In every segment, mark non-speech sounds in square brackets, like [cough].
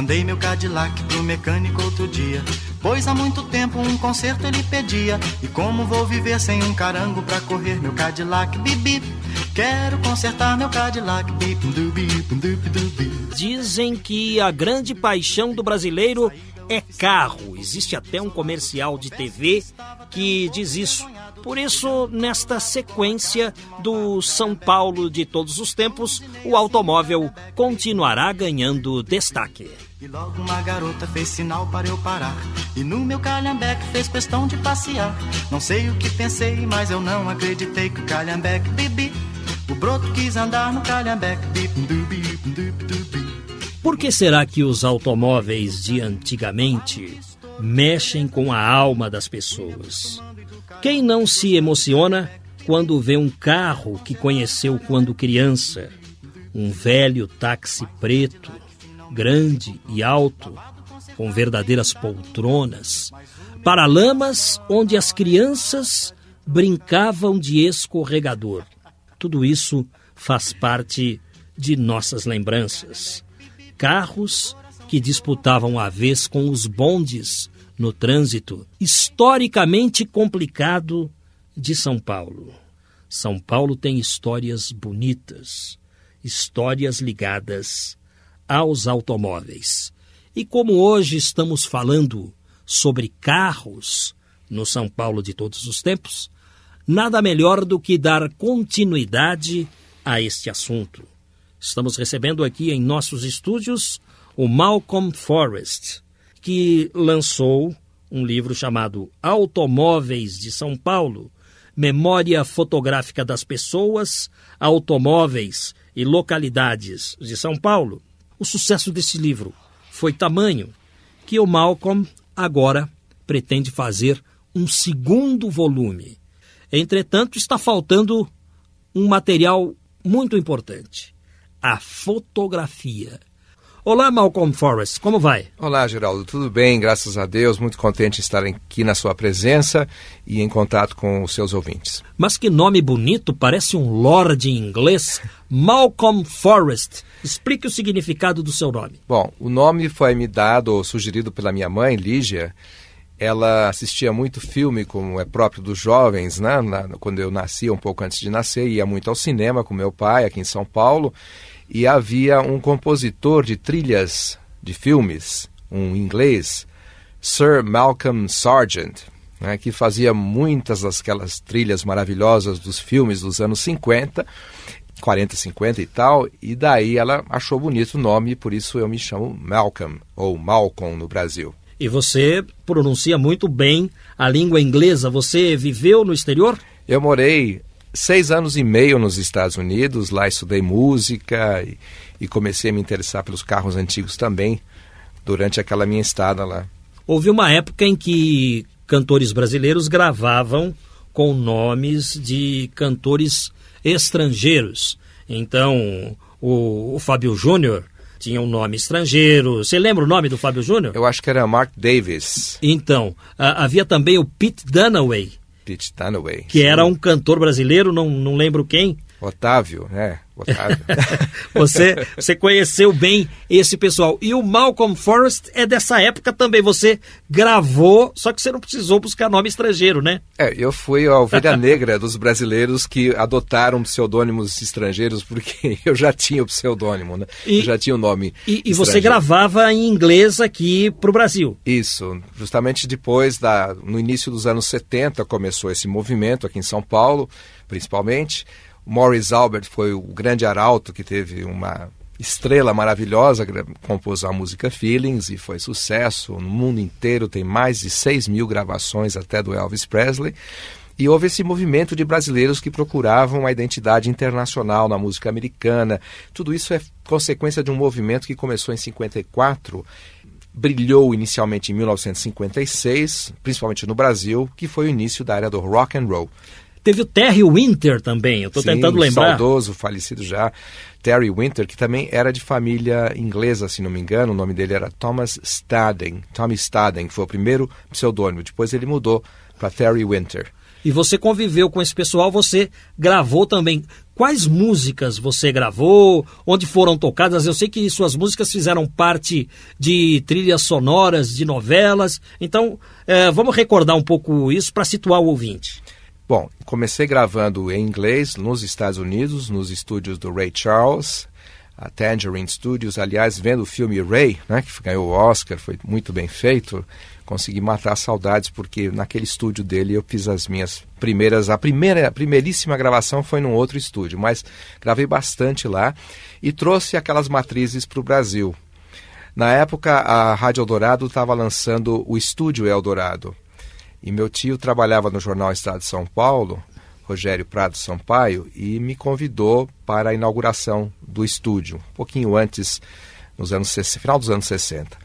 Mandei meu Cadillac pro mecânico outro dia. Pois há muito tempo um conserto ele pedia. E como vou viver sem um carango pra correr meu Cadillac bibi? Quero consertar meu Cadillac bip dubi dubi Dizem que a grande paixão do brasileiro é carro. Existe até um comercial de TV que diz isso. Por isso, nesta sequência do São Paulo de todos os tempos, o automóvel continuará ganhando destaque. E logo uma garota fez sinal para eu parar. E no meu calhambeque fez questão de passear. Não sei o que pensei, mas eu não acreditei que o calhambeque bibi. O broto quis andar no calhambeque dubi. Por que será que os automóveis de antigamente mexem com a alma das pessoas? Quem não se emociona quando vê um carro que conheceu quando criança? Um velho táxi preto, grande e alto, com verdadeiras poltronas, paralamas onde as crianças brincavam de escorregador. Tudo isso faz parte de nossas lembranças. Carros que disputavam a vez com os bondes no trânsito historicamente complicado de São Paulo. São Paulo tem histórias bonitas, histórias ligadas aos automóveis. E como hoje estamos falando sobre carros no São Paulo de todos os tempos, nada melhor do que dar continuidade a este assunto. Estamos recebendo aqui em nossos estúdios o Malcolm Forrest, que lançou um livro chamado Automóveis de São Paulo, Memória Fotográfica das Pessoas, Automóveis e Localidades de São Paulo. O sucesso desse livro foi tamanho que o Malcolm agora pretende fazer um segundo volume. Entretanto, está faltando um material muito importante: a fotografia. Olá, Malcolm Forrest, como vai? Olá, Geraldo, tudo bem? Graças a Deus, muito contente de estar aqui na sua presença e em contato com os seus ouvintes. Mas que nome bonito, parece um lord em inglês. Malcolm Forrest. Explique o significado do seu nome. Bom, o nome foi me dado ou sugerido pela minha mãe, Lígia. Ela assistia muito filme, como é próprio dos jovens, né? Quando eu nascia, um pouco antes de nascer, ia muito ao cinema com meu pai aqui em São Paulo e havia um compositor de trilhas de filmes, um inglês, Sir Malcolm Sargent, né, que fazia muitas daquelas trilhas maravilhosas dos filmes dos anos 50, 40, 50 e tal, e daí ela achou bonito o nome, por isso eu me chamo Malcolm, ou Malcolm no Brasil. E você pronuncia muito bem a língua inglesa. Você viveu no exterior? Eu morei seis anos e meio nos Estados Unidos, lá estudei música e, e, comecei a me interessar pelos carros antigos também durante aquela minha estada lá. Houve uma época em que cantores brasileiros gravavam com nomes de cantores estrangeiros. Então, o, o Fábio Júnior tinha um nome estrangeiro. Você lembra o nome do Fábio Júnior? Eu acho que era Mark Davis. Então, a, havia também o Pete Dunaway, Pete Dunaway. Que era um cantor brasileiro, não, não lembro quem. Otávio, né? Otávio. [laughs] você, você conheceu bem esse pessoal. E o Malcolm Forrest é dessa época também. Você gravou, só que você não precisou buscar nome estrangeiro, né? É, eu fui a ovelha negra dos brasileiros que adotaram pseudônimos estrangeiros, porque [laughs] eu já tinha o pseudônimo, né? E, eu já tinha o nome. E, e você gravava em inglês aqui para o Brasil? Isso. Justamente depois, da, no início dos anos 70, começou esse movimento aqui em São Paulo, principalmente. Morris Albert foi o grande arauto que teve uma estrela maravilhosa, compôs a música Feelings e foi sucesso no mundo inteiro, tem mais de 6 mil gravações até do Elvis Presley. E houve esse movimento de brasileiros que procuravam a identidade internacional na música americana. Tudo isso é consequência de um movimento que começou em 54, brilhou inicialmente em 1956, principalmente no Brasil, que foi o início da era do rock and roll. Teve o Terry Winter também, eu estou tentando lembrar. saudoso, falecido já, Terry Winter, que também era de família inglesa, se não me engano, o nome dele era Thomas Staden, Tommy Staden, que foi o primeiro pseudônimo, depois ele mudou para Terry Winter. E você conviveu com esse pessoal, você gravou também. Quais músicas você gravou? Onde foram tocadas? Eu sei que suas músicas fizeram parte de trilhas sonoras, de novelas. Então, é, vamos recordar um pouco isso para situar o ouvinte. Bom, comecei gravando em inglês nos Estados Unidos, nos estúdios do Ray Charles, a Tangerine Studios. Aliás, vendo o filme Ray, né, que ganhou o Oscar, foi muito bem feito, consegui matar saudades, porque naquele estúdio dele eu fiz as minhas primeiras. A primeira, a primeiríssima gravação foi num outro estúdio, mas gravei bastante lá e trouxe aquelas matrizes para o Brasil. Na época, a Rádio Eldorado estava lançando o Estúdio Eldorado. E meu tio trabalhava no jornal Estado de São Paulo, Rogério Prado Sampaio, e me convidou para a inauguração do estúdio, um pouquinho antes, nos anos final dos anos 60.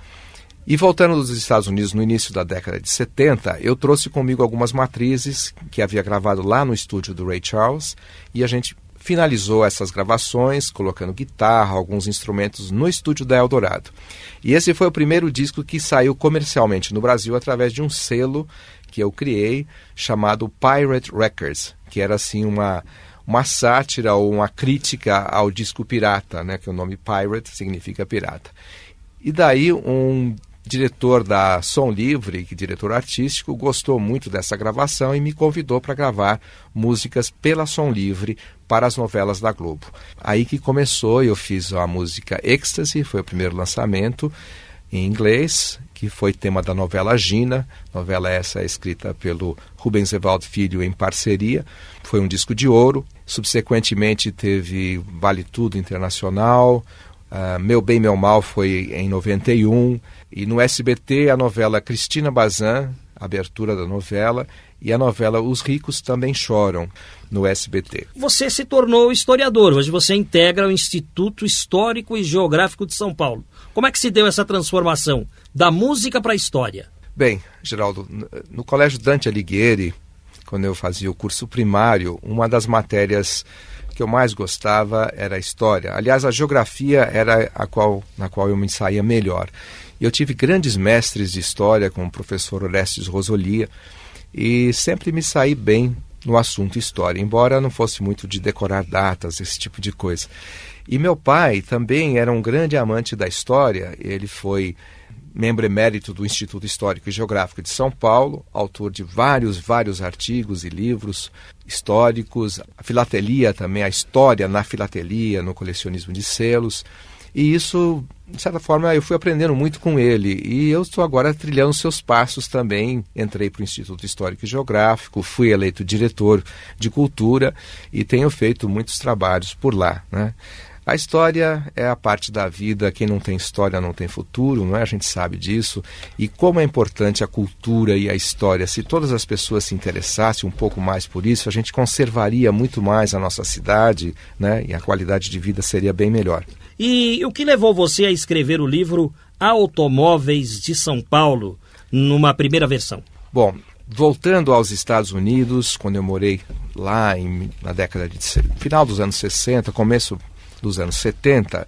E voltando dos Estados Unidos no início da década de 70, eu trouxe comigo algumas matrizes que havia gravado lá no estúdio do Ray Charles e a gente finalizou essas gravações colocando guitarra, alguns instrumentos no estúdio da Eldorado. E esse foi o primeiro disco que saiu comercialmente no Brasil através de um selo que eu criei chamado Pirate Records, que era assim uma uma sátira ou uma crítica ao disco pirata, né, que o nome pirate significa pirata. E daí um diretor da Som Livre, que diretor artístico, gostou muito dessa gravação e me convidou para gravar músicas pela Som Livre para as novelas da Globo. Aí que começou, eu fiz a música Ecstasy, foi o primeiro lançamento em inglês, que foi tema da novela Gina, novela essa escrita pelo Rubens Evaldo Filho em parceria. Foi um disco de ouro. Subsequentemente teve Vale Tudo Internacional, uh, Meu Bem Meu Mal foi em 91. E no SBT a novela Cristina Bazan, abertura da novela, e a novela Os Ricos Também Choram, no SBT. Você se tornou historiador, hoje você integra o Instituto Histórico e Geográfico de São Paulo. Como é que se deu essa transformação da música para a história? Bem, Geraldo, no Colégio Dante Alighieri, quando eu fazia o curso primário, uma das matérias que eu mais gostava era a história. Aliás, a geografia era a qual, na qual eu me saía melhor. Eu tive grandes mestres de história, como o professor Orestes Rosolia, e sempre me saí bem no assunto história, embora não fosse muito de decorar datas, esse tipo de coisa. E meu pai também era um grande amante da história, ele foi membro emérito do Instituto Histórico e Geográfico de São Paulo, autor de vários, vários artigos e livros históricos, a filatelia também, a história na filatelia, no colecionismo de selos. E isso, de certa forma, eu fui aprendendo muito com ele. E eu estou agora trilhando seus passos também. Entrei para o Instituto Histórico e Geográfico, fui eleito diretor de cultura e tenho feito muitos trabalhos por lá. Né? A história é a parte da vida, quem não tem história não tem futuro, não é? A gente sabe disso. E como é importante a cultura e a história. Se todas as pessoas se interessassem um pouco mais por isso, a gente conservaria muito mais a nossa cidade, né? E a qualidade de vida seria bem melhor. E o que levou você a escrever o livro Automóveis de São Paulo, numa primeira versão? Bom, voltando aos Estados Unidos, quando eu morei lá em, na década de final dos anos 60, começo dos anos 70,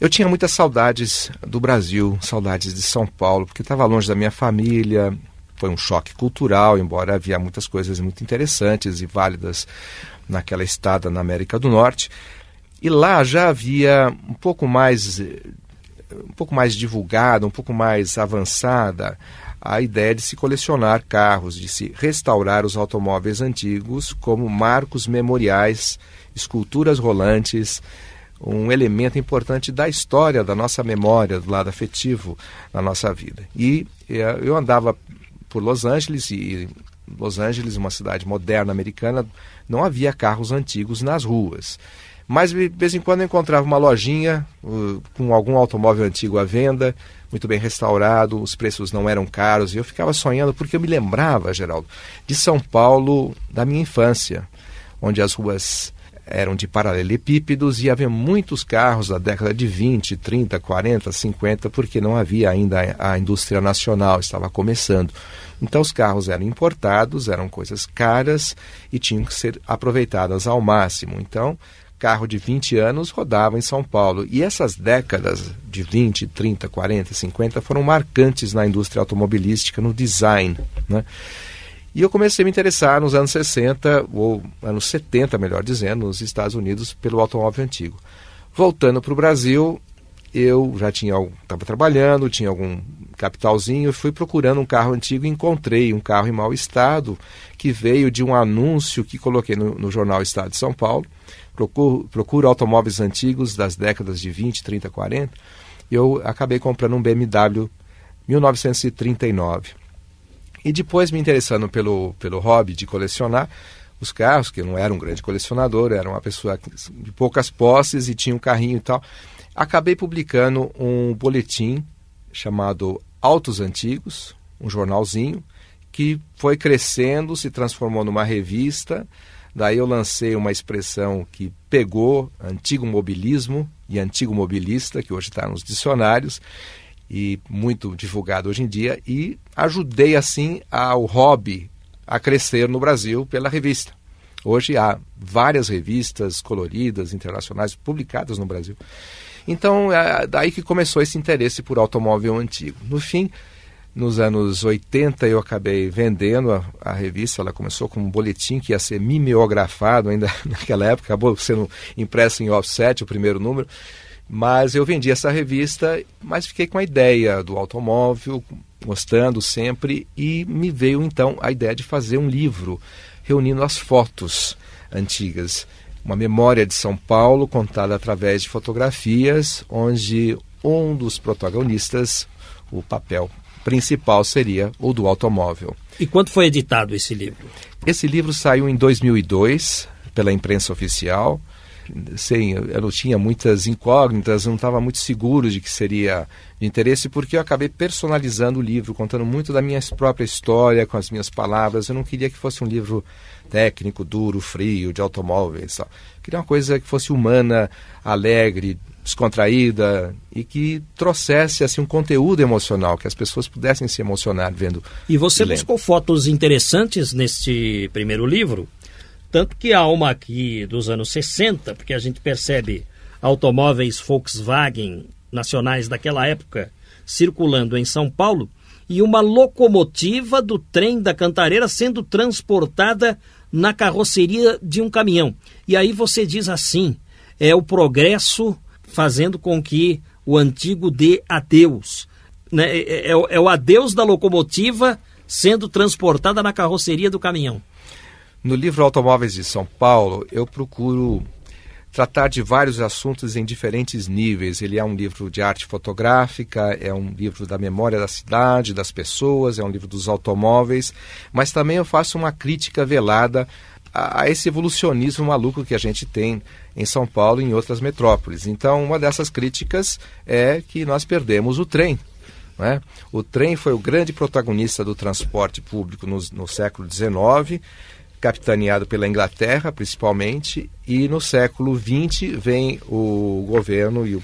eu tinha muitas saudades do Brasil, saudades de São Paulo, porque estava longe da minha família. Foi um choque cultural, embora havia muitas coisas muito interessantes e válidas naquela estada na América do Norte. E lá já havia um pouco mais um pouco mais divulgada, um pouco mais avançada a ideia de se colecionar carros, de se restaurar os automóveis antigos como marcos memoriais, esculturas rolantes, um elemento importante da história, da nossa memória, do lado afetivo na nossa vida. E eh, eu andava por Los Angeles e Los Angeles, uma cidade moderna americana, não havia carros antigos nas ruas. Mas de vez em quando eu encontrava uma lojinha uh, com algum automóvel antigo à venda, muito bem restaurado, os preços não eram caros, e eu ficava sonhando porque eu me lembrava, Geraldo, de São Paulo da minha infância, onde as ruas eram de paralelepípedos e havia muitos carros da década de 20, 30, 40, 50, porque não havia ainda a indústria nacional, estava começando. Então os carros eram importados, eram coisas caras e tinham que ser aproveitadas ao máximo. Então, carro de 20 anos rodava em São Paulo. E essas décadas de 20, 30, 40, 50 foram marcantes na indústria automobilística, no design. Né? E eu comecei a me interessar nos anos 60, ou anos 70, melhor dizendo, nos Estados Unidos, pelo automóvel antigo. Voltando para o Brasil, eu já tinha estava trabalhando, tinha algum capitalzinho, fui procurando um carro antigo e encontrei um carro em mau estado que veio de um anúncio que coloquei no, no jornal Estado de São Paulo. Procuro, procuro automóveis antigos das décadas de 20, 30, 40. E eu acabei comprando um BMW 1939. E depois me interessando pelo, pelo hobby de colecionar os carros, que eu não era um grande colecionador, era uma pessoa de poucas posses e tinha um carrinho e tal. Acabei publicando um boletim chamado Autos Antigos, um jornalzinho, que foi crescendo, se transformou numa revista. Daí eu lancei uma expressão que pegou antigo mobilismo e antigo mobilista, que hoje está nos dicionários, e muito divulgado hoje em dia, e ajudei assim ao hobby a crescer no Brasil pela revista. Hoje há várias revistas coloridas, internacionais, publicadas no Brasil. Então, é daí que começou esse interesse por automóvel antigo. No fim, nos anos 80, eu acabei vendendo a, a, revista. Ela começou com um boletim que ia ser mimeografado ainda [laughs] naquela época, acabou sendo impresso em offset, o primeiro número. Mas eu vendi essa revista, mas fiquei com a ideia do automóvel, gostando sempre, e me veio então a ideia de fazer um livro reunindo as fotos antigas. Uma memória de São Paulo contada através de fotografias, onde um dos protagonistas, o papel principal seria o do automóvel. E quando foi editado esse livro? Esse livro saiu em 2002 pela imprensa oficial sem, eu não tinha muitas incógnitas, não estava muito seguro de que seria de interesse, porque eu acabei personalizando o livro, contando muito da minha própria história, com as minhas palavras. Eu não queria que fosse um livro técnico, duro, frio, de automóveis. Só. Queria uma coisa que fosse humana, alegre, descontraída e que trouxesse assim um conteúdo emocional, que as pessoas pudessem se emocionar vendo. E você buscou fotos interessantes neste primeiro livro? Tanto que há uma aqui dos anos 60, porque a gente percebe automóveis Volkswagen nacionais daquela época circulando em São Paulo e uma locomotiva do trem da Cantareira sendo transportada na carroceria de um caminhão. E aí você diz assim: é o progresso fazendo com que o antigo dê adeus. Né? É, é, é o adeus da locomotiva sendo transportada na carroceria do caminhão. No livro Automóveis de São Paulo, eu procuro tratar de vários assuntos em diferentes níveis. Ele é um livro de arte fotográfica, é um livro da memória da cidade, das pessoas, é um livro dos automóveis, mas também eu faço uma crítica velada a, a esse evolucionismo maluco que a gente tem em São Paulo e em outras metrópoles. Então, uma dessas críticas é que nós perdemos o trem. É? O trem foi o grande protagonista do transporte público no, no século XIX capitaneado pela Inglaterra, principalmente, e no século XX vem o governo e o,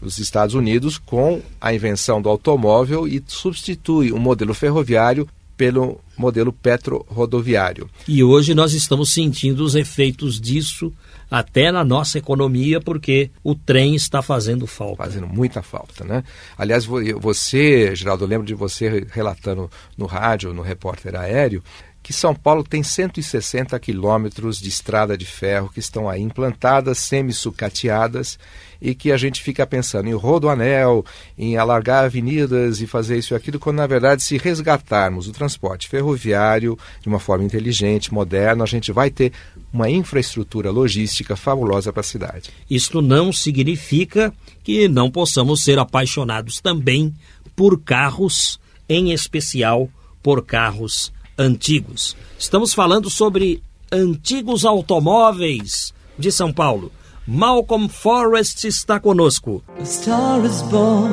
os Estados Unidos com a invenção do automóvel e substitui o modelo ferroviário pelo modelo petro-rodoviário. E hoje nós estamos sentindo os efeitos disso até na nossa economia, porque o trem está fazendo falta. Fazendo muita falta, né? Aliás, você, Geraldo, eu lembro de você relatando no rádio, no repórter aéreo, que São Paulo tem 160 quilômetros de estrada de ferro que estão aí implantadas, semi-sucateadas, e que a gente fica pensando em rodoanel, em alargar avenidas e fazer isso e aquilo, quando na verdade, se resgatarmos o transporte ferroviário de uma forma inteligente, moderna, a gente vai ter uma infraestrutura logística fabulosa para a cidade. Isto não significa que não possamos ser apaixonados também por carros, em especial por carros antigos. Estamos falando sobre antigos automóveis de São Paulo. Malcolm Forrest está conosco. A star is born,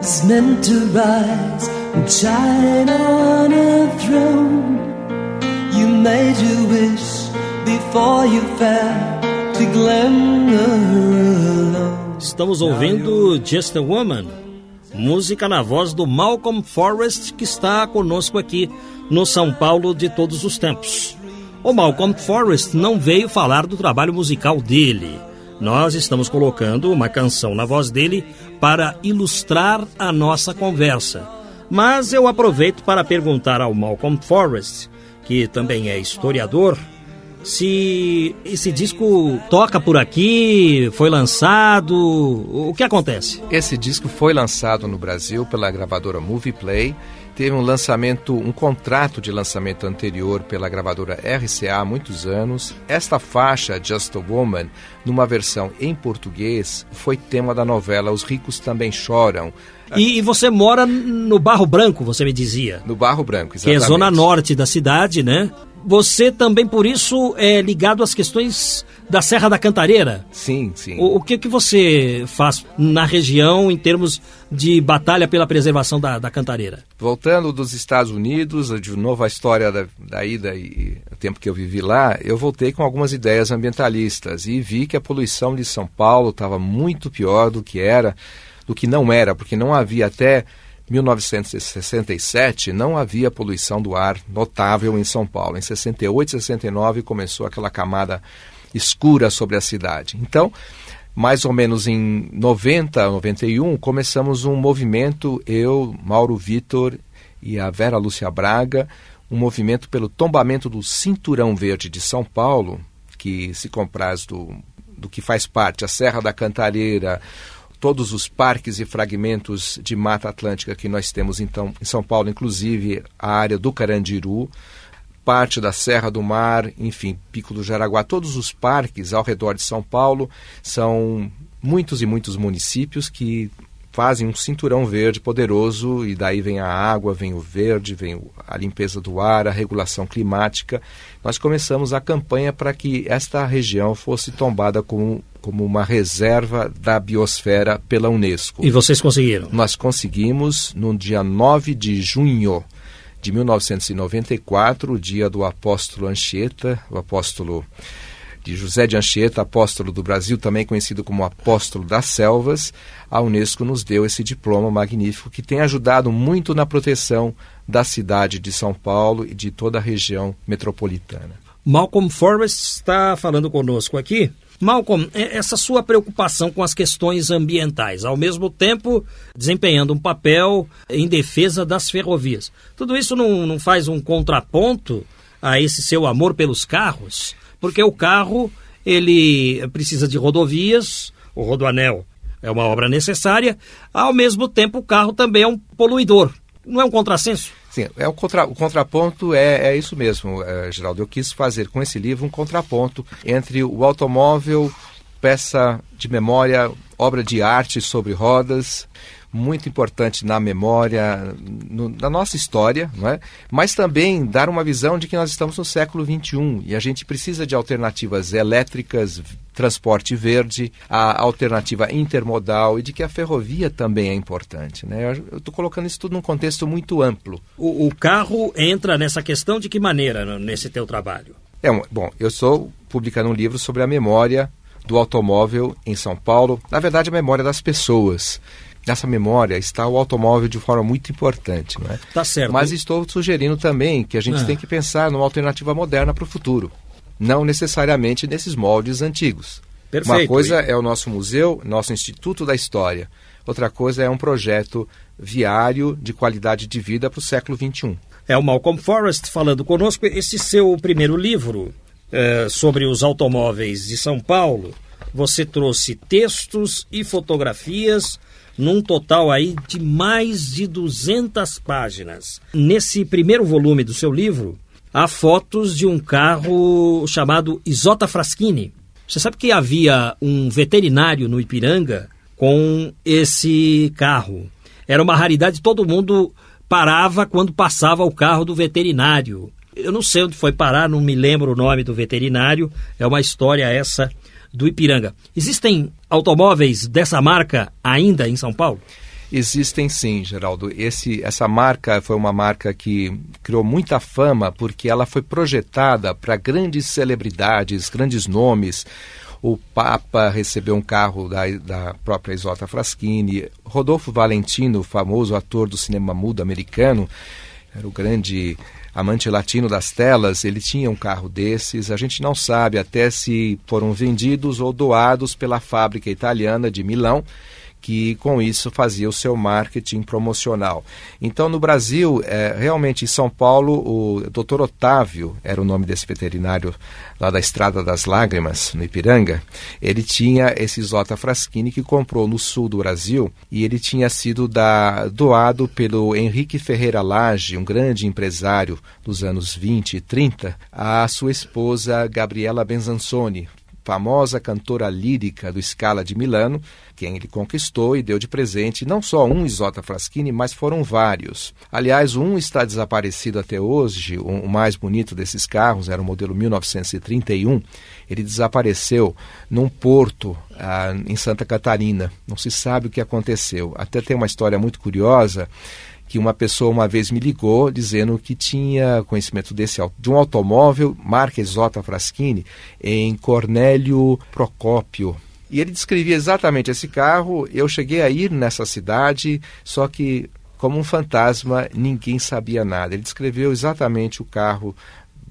is meant to rise and shine on a throne. You made your wish before you fell to Glenmore alone. Estamos ouvindo Just a Woman, música na voz do Malcolm Forrest, que está conosco aqui no São Paulo de todos os tempos. O Malcolm Forrest não veio falar do trabalho musical dele. Nós estamos colocando uma canção na voz dele para ilustrar a nossa conversa. Mas eu aproveito para perguntar ao Malcolm Forrest, que também é historiador, se esse disco toca por aqui, foi lançado, o que acontece? Esse disco foi lançado no Brasil pela gravadora Movie Play teve um lançamento, um contrato de lançamento anterior pela gravadora RCA há muitos anos. Esta faixa, Just a Woman, numa versão em português, foi tema da novela Os Ricos Também Choram. E, e você mora no Barro Branco, você me dizia. No Barro Branco, exatamente. Que é zona norte da cidade, né? Você também, por isso, é ligado às questões da Serra da Cantareira? Sim, sim. O, o que, que você faz na região em termos de batalha pela preservação da, da Cantareira? Voltando dos Estados Unidos, de novo a história da, da ida e o tempo que eu vivi lá, eu voltei com algumas ideias ambientalistas e vi que a poluição de São Paulo estava muito pior do que era, do que não era, porque não havia até 1967 não havia poluição do ar notável em São Paulo. Em 68, 69 começou aquela camada escura sobre a cidade. Então, mais ou menos em 90, 91, começamos um movimento, eu, Mauro Vitor e a Vera Lúcia Braga, um movimento pelo tombamento do Cinturão Verde de São Paulo, que se compraz do, do que faz parte a Serra da Cantareira, todos os parques e fragmentos de Mata Atlântica que nós temos então em São Paulo, inclusive a área do Carandiru, parte da Serra do Mar, enfim, Pico do Jaraguá, todos os parques ao redor de São Paulo são muitos e muitos municípios que fazem um cinturão verde poderoso e daí vem a água, vem o verde, vem a limpeza do ar, a regulação climática. Nós começamos a campanha para que esta região fosse tombada como, como uma reserva da biosfera pela Unesco. E vocês conseguiram? Nós conseguimos no dia 9 de junho de 1994, o dia do apóstolo Anchieta, o apóstolo de José de Anchieta, apóstolo do Brasil, também conhecido como apóstolo das selvas, a Unesco nos deu esse diploma magnífico que tem ajudado muito na proteção da cidade de São Paulo e de toda a região metropolitana. Malcolm Forrest está falando conosco aqui. Malcolm, é, essa sua preocupação com as questões ambientais, ao mesmo tempo desempenhando um papel em defesa das ferrovias. Tudo isso não, não faz um contraponto a esse seu amor pelos carros? porque o carro ele precisa de rodovias, o rodoanel é uma obra necessária, ao mesmo tempo o carro também é um poluidor. Não é um contrassenso? Sim, é um contra, o contraponto é, é isso mesmo, é, Geraldo. Eu quis fazer com esse livro um contraponto entre o automóvel, peça de memória, obra de arte sobre rodas, muito importante na memória, no, na nossa história, não é? mas também dar uma visão de que nós estamos no século XXI e a gente precisa de alternativas elétricas, transporte verde, a alternativa intermodal e de que a ferrovia também é importante. Né? Eu estou colocando isso tudo num contexto muito amplo. O, o, carro entra nessa questão de que maneira nesse teu trabalho? É, bom, eu estou publicando um livro sobre a memória do automóvel em São Paulo, na verdade a memória das pessoas nessa memória está o automóvel de forma muito importante. Né? Tá certo. Mas estou sugerindo também que a gente ah. tem que pensar numa alternativa moderna para o futuro, não necessariamente nesses moldes antigos. Perfeito. Uma coisa é o nosso museu, nosso Instituto da História. Outra coisa é um projeto viário de qualidade de vida para o século XXI. É o Malcolm Forrest falando conosco. Esse seu primeiro livro é, sobre os automóveis de São Paulo, você trouxe textos e fotografias num total aí de mais de 200 páginas. Nesse primeiro volume do seu livro, há fotos de um carro chamado Isota Fraschini. Você sabe que havia um veterinário no Ipiranga com esse carro. Era uma raridade, todo mundo parava quando passava o carro do veterinário. Eu não sei onde foi parar, não me lembro o nome do veterinário. É uma história essa do Ipiranga. Existem automóveis dessa marca ainda em São Paulo? Existem sim, Geraldo. Esse, essa marca foi uma marca que criou muita fama porque ela foi projetada para grandes celebridades, grandes nomes. O Papa recebeu um carro da, da própria Isota Fraschini. Rodolfo Valentino, famoso ator do cinema mudo americano, era o grande amante latino das telas, ele tinha um carro desses. A gente não sabe até se foram vendidos ou doados pela fábrica italiana de Milão que com isso fazia o seu marketing promocional. Então, no Brasil, é, realmente em São Paulo, o Dr. Otávio era o nome desse veterinário lá da Estrada das Lágrimas, no Ipiranga. Ele tinha esse Zota Fraschini que comprou no sul do Brasil e ele tinha sido da, doado pelo Henrique Ferreira Lage, um grande empresário dos anos 20 e 30, à sua esposa Gabriela Benzansoni, famosa cantora lírica do Scala de Milano, quem ele conquistou e deu de presente não só um Isota Fraschini, mas foram vários. Aliás, um está desaparecido até hoje, o mais bonito desses carros era o modelo 1931. Ele desapareceu num porto ah, em Santa Catarina. Não se sabe o que aconteceu. Até tem uma história muito curiosa que uma pessoa uma vez me ligou dizendo que tinha conhecimento desse de um automóvel marca Exota Fraschini em Cornélio Procópio. E ele descrevia exatamente esse carro. Eu cheguei a ir nessa cidade, só que como um fantasma, ninguém sabia nada. Ele descreveu exatamente o carro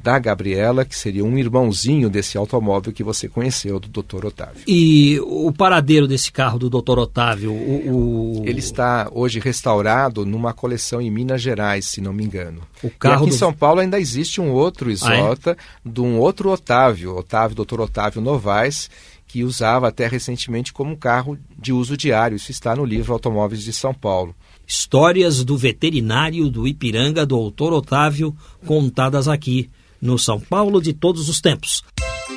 da Gabriela, que seria um irmãozinho desse automóvel que você conheceu, do Dr. Otávio. E o paradeiro desse carro do Dr. Otávio? O, o... Ele está hoje restaurado numa coleção em Minas Gerais, se não me engano. O carro e aqui do... em São Paulo ainda existe um outro Isota, ah, é? de um outro Otávio, Otávio, Dr. Otávio Novaes, que usava até recentemente como um carro de uso diário. Isso está no livro Automóveis de São Paulo. Histórias do veterinário do Ipiranga, doutor Otávio, contadas aqui no São Paulo de todos os tempos.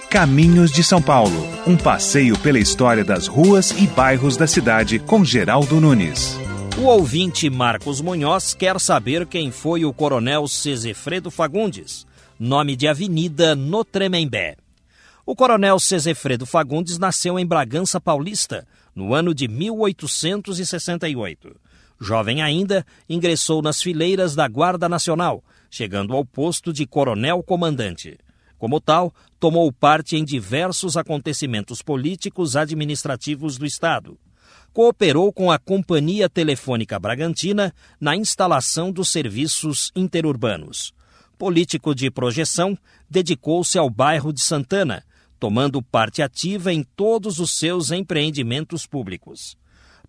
Caminhos de São Paulo, um passeio pela história das ruas e bairros da cidade com Geraldo Nunes. O ouvinte Marcos Munhoz quer saber quem foi o coronel Cesefredo Fagundes, nome de avenida no Tremembé. O coronel Cesefredo Fagundes nasceu em Bragança Paulista, no ano de 1868. Jovem ainda, ingressou nas fileiras da Guarda Nacional, chegando ao posto de coronel-comandante. Como tal, tomou parte em diversos acontecimentos políticos administrativos do Estado. Cooperou com a Companhia Telefônica Bragantina na instalação dos serviços interurbanos. Político de projeção, dedicou-se ao bairro de Santana, tomando parte ativa em todos os seus empreendimentos públicos.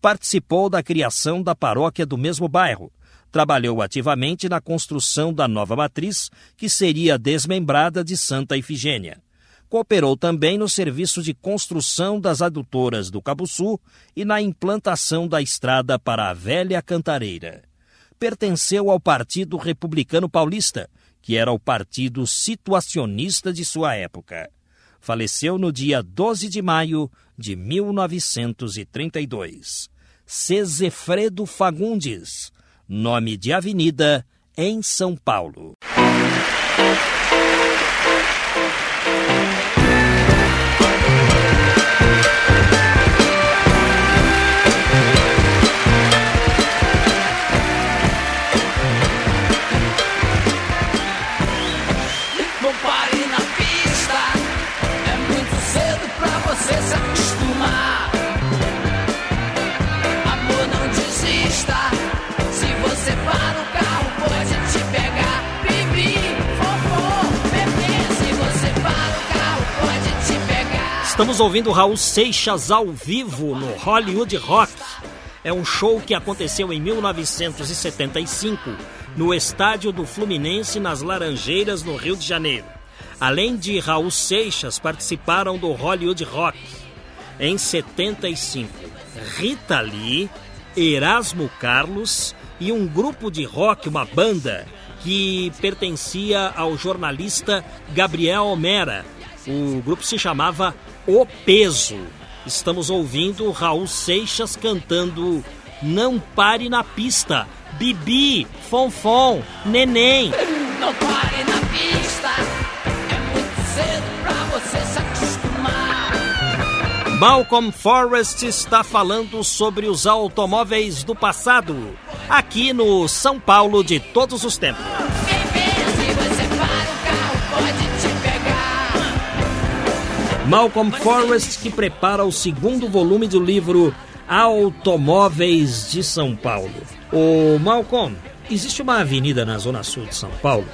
Participou da criação da paróquia do mesmo bairro, trabalhou ativamente na construção da nova matriz, que seria desmembrada de Santa Ifigênia. Cooperou também no serviço de construção das adutoras do Cabuçu e na implantação da estrada para a Velha Cantareira. Pertenceu ao Partido Republicano Paulista, que era o partido situacionista de sua época. Faleceu no dia 12 de maio de 1932. Cesefredo Fagundes, nome de avenida em São Paulo. Estamos ouvindo Raul Seixas ao vivo no Hollywood Rock. É um show que aconteceu em 1975 no estádio do Fluminense nas Laranjeiras, no Rio de Janeiro. Além de Raul Seixas, participaram do Hollywood Rock. Em 75, Rita Lee, Erasmo Carlos e um grupo de rock, uma banda, que pertencia ao jornalista Gabriel Homera. O grupo se chamava o Peso. Estamos ouvindo Raul Seixas cantando Não Pare na Pista. Bibi, Fonfon, Neném. Não pare na pista, é muito cedo pra você se acostumar. Malcolm Forrest está falando sobre os automóveis do passado, aqui no São Paulo de todos os tempos. Malcolm Forrest que prepara o segundo volume do livro Automóveis de São Paulo. O Malcolm, existe uma avenida na zona sul de São Paulo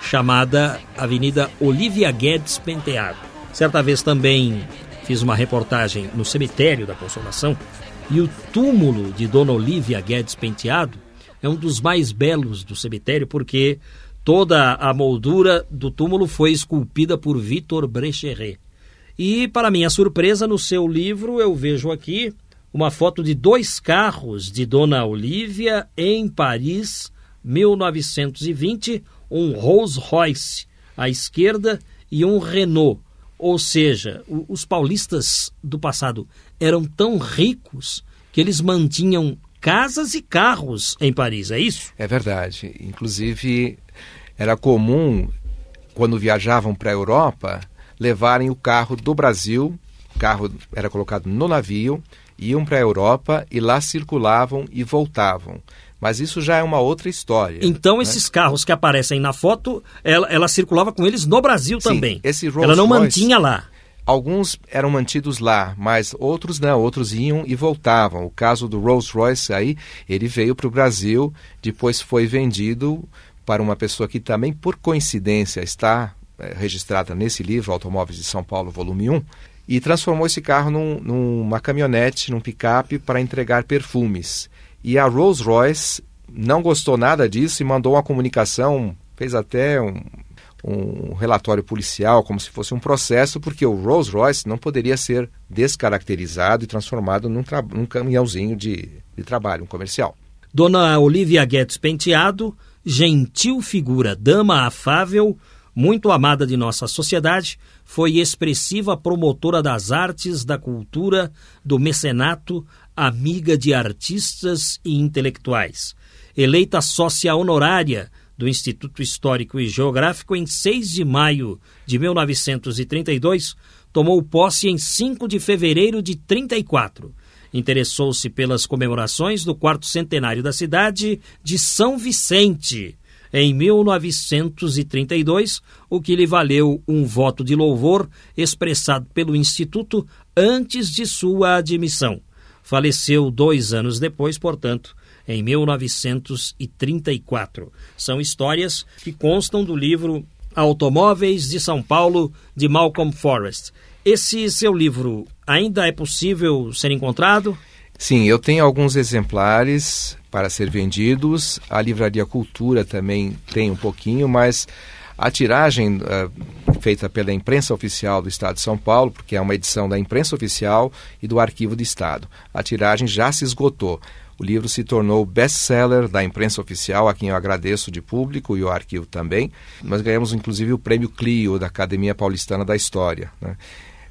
chamada Avenida Olivia Guedes Penteado. Certa vez também fiz uma reportagem no cemitério da Consolação e o túmulo de Dona Olivia Guedes Penteado é um dos mais belos do cemitério porque toda a moldura do túmulo foi esculpida por Victor Brecheret. E, para minha surpresa, no seu livro eu vejo aqui uma foto de dois carros de Dona Olivia em Paris, 1920, um Rolls Royce à esquerda e um Renault ou seja, os paulistas do passado eram tão ricos que eles mantinham casas e carros em Paris, é isso? É verdade. Inclusive, era comum, quando viajavam para a Europa, levarem o carro do Brasil, o carro era colocado no navio, iam para a Europa e lá circulavam e voltavam. Mas isso já é uma outra história. Então, né? esses carros que aparecem na foto, ela, ela circulava com eles no Brasil Sim, também. Esse Rolls ela não Royce, mantinha lá. Alguns eram mantidos lá, mas outros não, outros iam e voltavam. O caso do Rolls Royce aí, ele veio para o Brasil, depois foi vendido para uma pessoa que também, por coincidência, está registrada nesse livro, Automóveis de São Paulo, volume 1, e transformou esse carro num, numa caminhonete, num picape para entregar perfumes. E a Rolls Royce não gostou nada disso e mandou uma comunicação, fez até um, um relatório policial, como se fosse um processo, porque o Rolls Royce não poderia ser descaracterizado e transformado num, num caminhãozinho de, de trabalho, um comercial. Dona Olivia Guedes Penteado, gentil figura, dama afável, muito amada de nossa sociedade, foi expressiva promotora das artes, da cultura, do mecenato, amiga de artistas e intelectuais. Eleita sócia honorária do Instituto Histórico e Geográfico em 6 de maio de 1932, tomou posse em 5 de fevereiro de 34. Interessou-se pelas comemorações do quarto centenário da cidade de São Vicente, em 1932, o que lhe valeu um voto de louvor expressado pelo Instituto antes de sua admissão. Faleceu dois anos depois, portanto, em 1934. São histórias que constam do livro Automóveis de São Paulo, de Malcolm Forrest. Esse seu livro ainda é possível ser encontrado? Sim, eu tenho alguns exemplares para ser vendidos. A Livraria Cultura também tem um pouquinho, mas a tiragem uh, feita pela imprensa oficial do Estado de São Paulo, porque é uma edição da imprensa oficial e do Arquivo de Estado. A tiragem já se esgotou. O livro se tornou best-seller da imprensa oficial, a quem eu agradeço de público e o arquivo também. Nós ganhamos inclusive o prêmio Clio da Academia Paulistana da História. Né?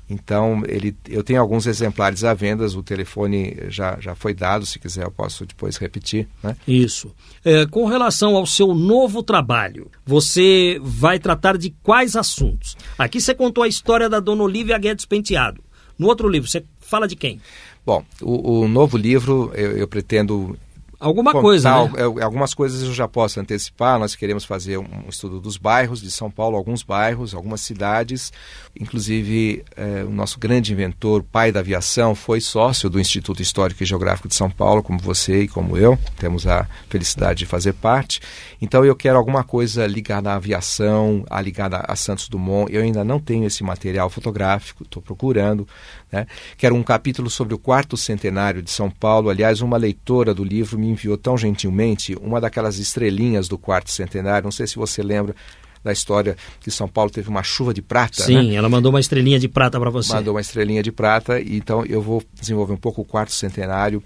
Então, ele, eu tenho alguns exemplares à venda, o telefone já, já foi dado, se quiser eu posso depois repetir. Né? Isso. É, com relação ao seu novo trabalho, você vai tratar de quais assuntos? Aqui você contou a história da dona Olivia Guedes Penteado. No outro livro, você fala de quem? Bom, o, o novo livro eu, eu pretendo Alguma coisa, né? É, algumas coisas eu já posso antecipar. Nós queremos fazer um estudo dos bairros de São Paulo, alguns bairros, algumas cidades. Inclusive, é, o nosso grande inventor, pai da aviação, foi sócio do Instituto Histórico e Geográfico de São Paulo, como você e como eu. Temos a felicidade de fazer parte. Então, eu quero alguma coisa ligada à aviação, a ligada a Santos Dumont. Eu ainda não tenho esse material fotográfico, estou procurando. Né? Quero um capítulo sobre o quarto centenário de São Paulo. Aliás, uma leitora do livro me enviou tão gentilmente uma daquelas estrelinhas do quarto centenário. Não sei se você lembra da história que São Paulo teve uma chuva de prata. Sim, né? ela mandou uma estrelinha de prata para você. Mandou uma estrelinha de prata. Então eu vou desenvolver um pouco o quarto centenário,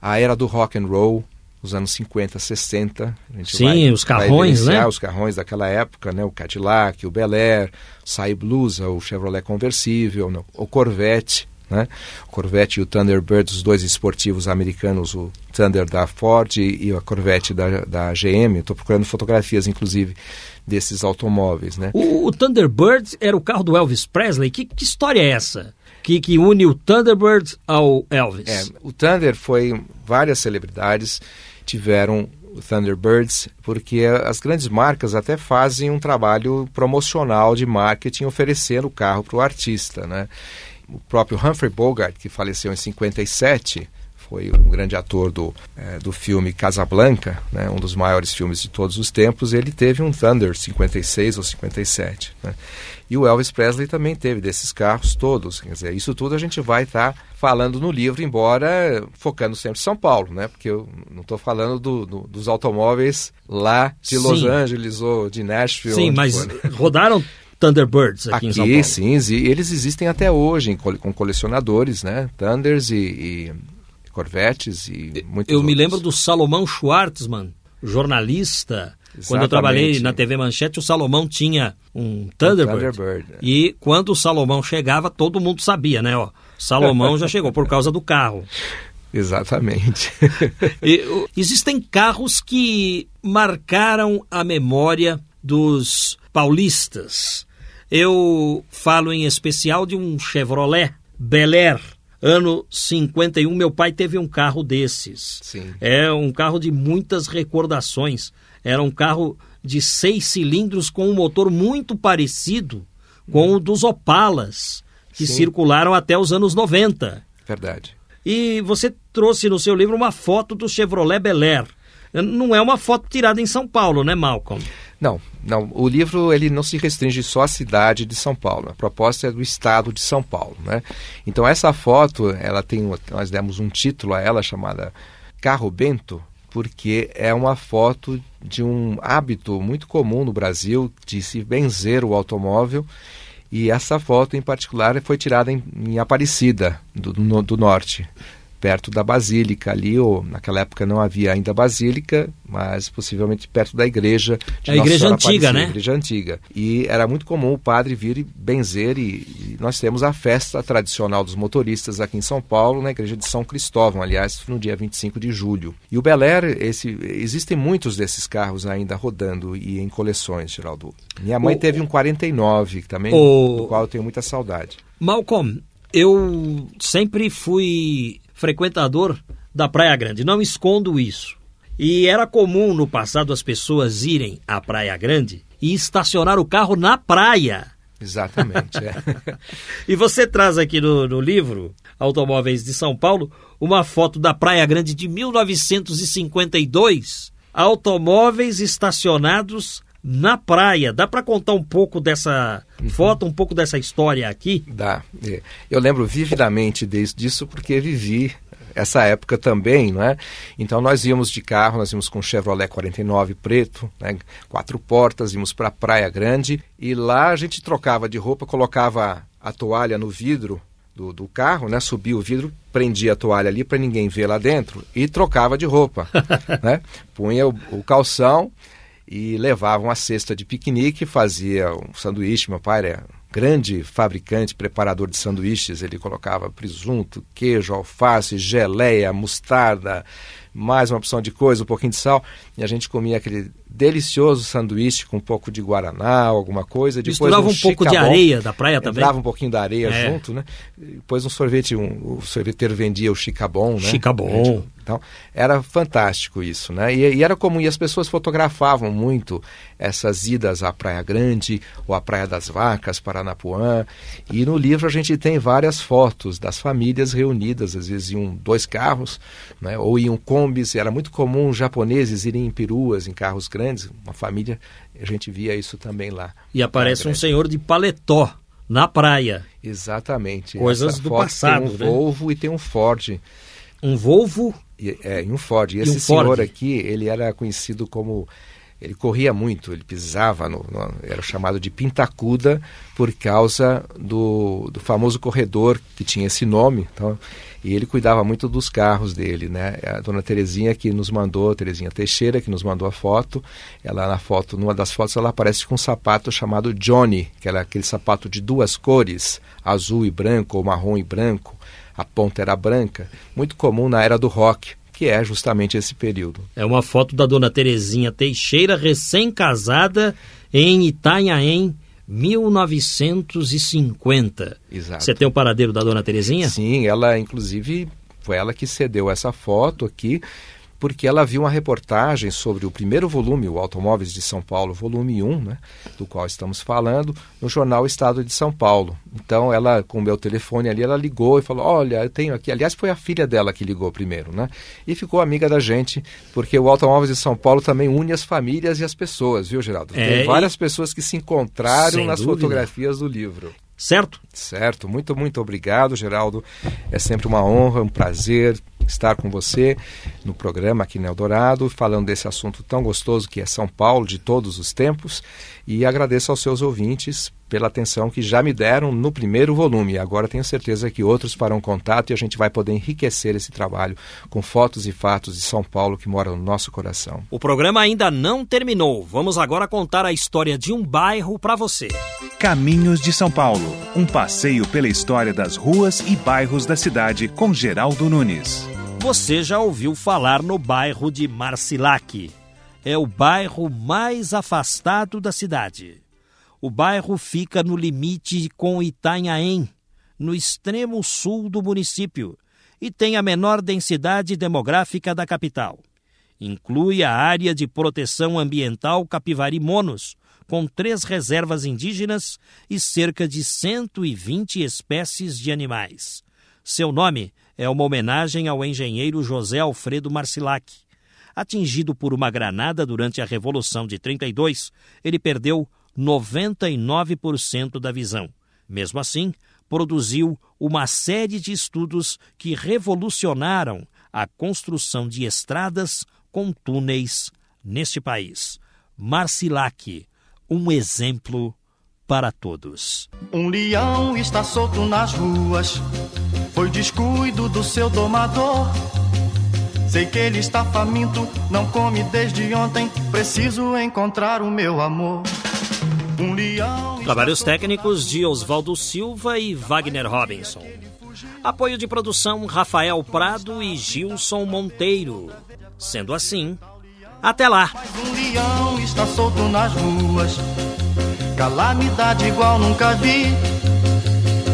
a era do rock and roll, os anos 50, 60. Sim, vai, os carrões, né? Os carrões daquela época, né? O Cadillac, o Bel Air, o Sai Blusa, o Chevrolet conversível, o Corvette, né? O Corvette e o Thunderbird, os dois esportivos americanos, o Thunder da Ford e a Corvette da, da GM. Estou procurando fotografias, inclusive, desses automóveis, né? O, o, Thunderbird era o carro do Elvis Presley. Que, que história é essa? que, que une o Thunderbird ao Elvis. É, o Thunder foi várias celebridades tiveram o Thunderbirds, porque as grandes marcas até fazem um trabalho promocional de marketing oferecendo o carro para o artista, né? O próprio Humphrey Bogart, que faleceu em 57, foi um grande ator do, é, do filme Casablanca, né, um dos maiores filmes de todos os tempos, ele teve um Thunder 56 ou 57. Né? E o Elvis Presley também teve desses carros todos. Quer dizer, isso tudo a gente vai estar tá falando no livro, embora focando sempre em São Paulo, né? Porque eu não estou falando do, do, dos automóveis lá de Los sim. Angeles ou de Nashville. Sim, mas for. rodaram Thunderbirds aqui, aqui, em São Paulo. sim, eles existem até hoje com colecionadores, né? Thunders e, e Corvettes e muitos Eu outros. me lembro do Salomão Schwartzman, jornalista. Exatamente. Quando eu trabalhei na TV Manchete, o Salomão tinha um Thunderbird. Um Thunderbird é. E quando o Salomão chegava, todo mundo sabia, né? Ó, Salomão já chegou por causa do carro. [laughs] Exatamente. [laughs] e, existem carros que marcaram a memória dos paulistas. Eu falo em especial de um Chevrolet Bel Air Ano 51, meu pai teve um carro desses. Sim. É um carro de muitas recordações. Era um carro de seis cilindros com um motor muito parecido com o dos Opalas, que Sim. circularam até os anos 90. Verdade. E você trouxe no seu livro uma foto do Chevrolet Bel Air. Não é uma foto tirada em São Paulo, né, Malcolm? Não, não. O livro ele não se restringe só à cidade de São Paulo. A proposta é do estado de São Paulo, né? Então essa foto, ela tem, nós demos um título a ela chamada Carro Bento, porque é uma foto de um hábito muito comum no Brasil de se benzer o automóvel. E essa foto em particular foi tirada em, em Aparecida, do, no, do norte perto da basílica ali, ou naquela época não havia ainda basílica, mas possivelmente perto da igreja de a Nossa igreja antiga, né? igreja antiga. E era muito comum o padre vir e benzer e, e, nós temos a festa tradicional dos motoristas aqui em São Paulo, na igreja de São Cristóvão, aliás, no dia 25 de julho. E o Bel Air, esse, existem muitos desses carros ainda rodando e em coleções, Geraldo. Minha mãe o, teve um 49 também, o, do qual eu tenho muita saudade. Malcolm, eu sempre fui frequentador da Praia Grande, não escondo isso. E era comum no passado as pessoas irem à Praia Grande e estacionar o carro na praia. Exatamente. É. [laughs] e você traz aqui no, no, livro Automóveis de São Paulo uma foto da Praia Grande de 1952. Automóveis estacionados na praia. Dá para contar um pouco dessa uhum. foto, um pouco dessa história aqui? Dá. É. Eu lembro vividamente disso porque vivi essa época também, não é? Então nós íamos de carro, nós íamos com um Chevrolet 49 preto, né? quatro portas, íamos para a Praia Grande e lá a gente trocava de roupa, colocava a toalha no vidro do, do carro, né? Subia o vidro, prendia a toalha ali para ninguém ver lá dentro e trocava de roupa, [laughs] né? Punha o, o calção e levava uma cesta de piquenique, fazia um sanduíche. Meu pai era grande fabricante, preparador de sanduíches. Ele colocava presunto, queijo, alface, geleia, mostarda, mais uma opção de coisa, um pouquinho de sal. E a gente comia aquele delicioso sanduíche com um pouco de guaraná, alguma coisa. Depois Misturava um, um pouco de areia da praia também. Dava um pouquinho da areia é. junto, né? Depois um sorvete, um, o sorveteiro vendia o chicabon, né? Chicabon. Então, era fantástico isso, né? E, e, era comum, e as pessoas fotografavam muito essas idas à Praia Grande ou à Praia das Vacas, Paranapuã. E no livro a gente tem várias fotos das famílias reunidas, às vezes iam dois carros, né? ou iam combis. Era muito comum os japoneses irem em peruas, em carros grandes, uma família, a gente via isso também lá. E aparece um senhor de paletó na praia. Exatamente. Coisas Essa do passado, tem um né? Volvo e tem um Ford. Um Volvo e, é, em um Ford. E, e esse um senhor Ford. aqui, ele era conhecido como ele corria muito, ele pisava, no, no, era chamado de pintacuda por causa do, do famoso corredor que tinha esse nome. Então, e ele cuidava muito dos carros dele, né? A dona Terezinha que nos mandou, Terezinha Teixeira, que nos mandou a foto. Ela na foto, numa das fotos, ela aparece com um sapato chamado Johnny, que era aquele sapato de duas cores, azul e branco ou marrom e branco a ponta era branca, muito comum na era do rock, que é justamente esse período. É uma foto da dona Terezinha Teixeira, recém-casada, em Itanhaém, 1950. Exato. Você tem o paradeiro da dona Terezinha? Sim, ela inclusive foi ela que cedeu essa foto aqui porque ela viu uma reportagem sobre o primeiro volume, o Automóveis de São Paulo, volume 1, né, do qual estamos falando, no jornal Estado de São Paulo. Então, ela, com o meu telefone ali, ela ligou e falou: Olha, eu tenho aqui. Aliás, foi a filha dela que ligou primeiro, né? E ficou amiga da gente, porque o Automóveis de São Paulo também une as famílias e as pessoas, viu, Geraldo? É, Tem várias e... pessoas que se encontraram nas dúvida. fotografias do livro. Certo? Certo, muito, muito obrigado, Geraldo. É sempre uma honra, um prazer estar com você no programa aqui no Eldorado, falando desse assunto tão gostoso que é São Paulo de todos os tempos. E agradeço aos seus ouvintes pela atenção que já me deram no primeiro volume. Agora tenho certeza que outros farão contato e a gente vai poder enriquecer esse trabalho com fotos e fatos de São Paulo que moram no nosso coração. O programa ainda não terminou. Vamos agora contar a história de um bairro para você. Caminhos de São Paulo, um passeio pela história das ruas e bairros da cidade com Geraldo Nunes. Você já ouviu falar no bairro de Marcilac? É o bairro mais afastado da cidade. O bairro fica no limite com Itanhaém, no extremo sul do município, e tem a menor densidade demográfica da capital. Inclui a área de proteção ambiental Capivari Monos, com três reservas indígenas e cerca de 120 espécies de animais. Seu nome é uma homenagem ao engenheiro José Alfredo Marcilac. Atingido por uma granada durante a Revolução de 32, ele perdeu 99% da visão. Mesmo assim, produziu uma série de estudos que revolucionaram a construção de estradas com túneis neste país. Marcilac, um exemplo para todos. Um leão está solto nas ruas, foi descuido do seu domador. Sei que ele está faminto, não come desde ontem. Preciso encontrar o meu amor. Um leão. Trabalhos técnicos de Oswaldo Silva e Wagner Robinson. Apoio de produção Rafael Prado e Gilson Monteiro. Sendo assim, até lá. Um leão está solto nas ruas. Calamidade igual nunca vi.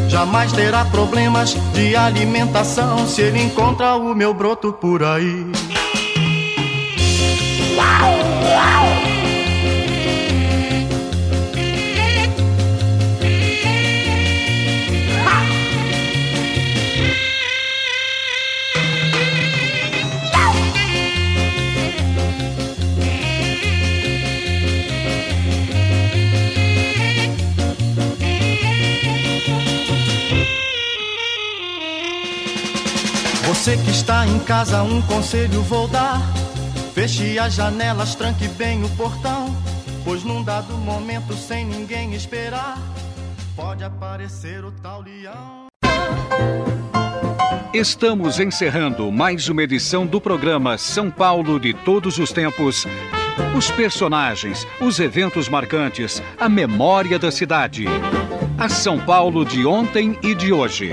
Jamais terá problemas de alimentação se ele encontra o meu broto por aí. Você que está em casa, um conselho vou dar. Feche as janelas, tranque bem o portão. Pois num dado momento, sem ninguém esperar, pode aparecer o tal leão. Estamos encerrando mais uma edição do programa São Paulo de Todos os Tempos. Os personagens, os eventos marcantes, a memória da cidade. A São Paulo de ontem e de hoje.